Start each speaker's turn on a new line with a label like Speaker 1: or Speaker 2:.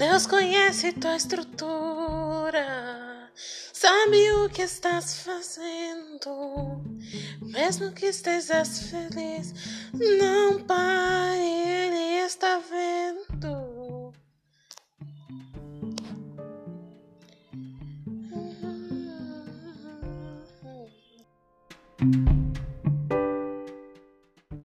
Speaker 1: Deus conhece tua estrutura, sabe o que estás fazendo. Mesmo que estejas feliz, não pare, Ele está vendo. Uhum.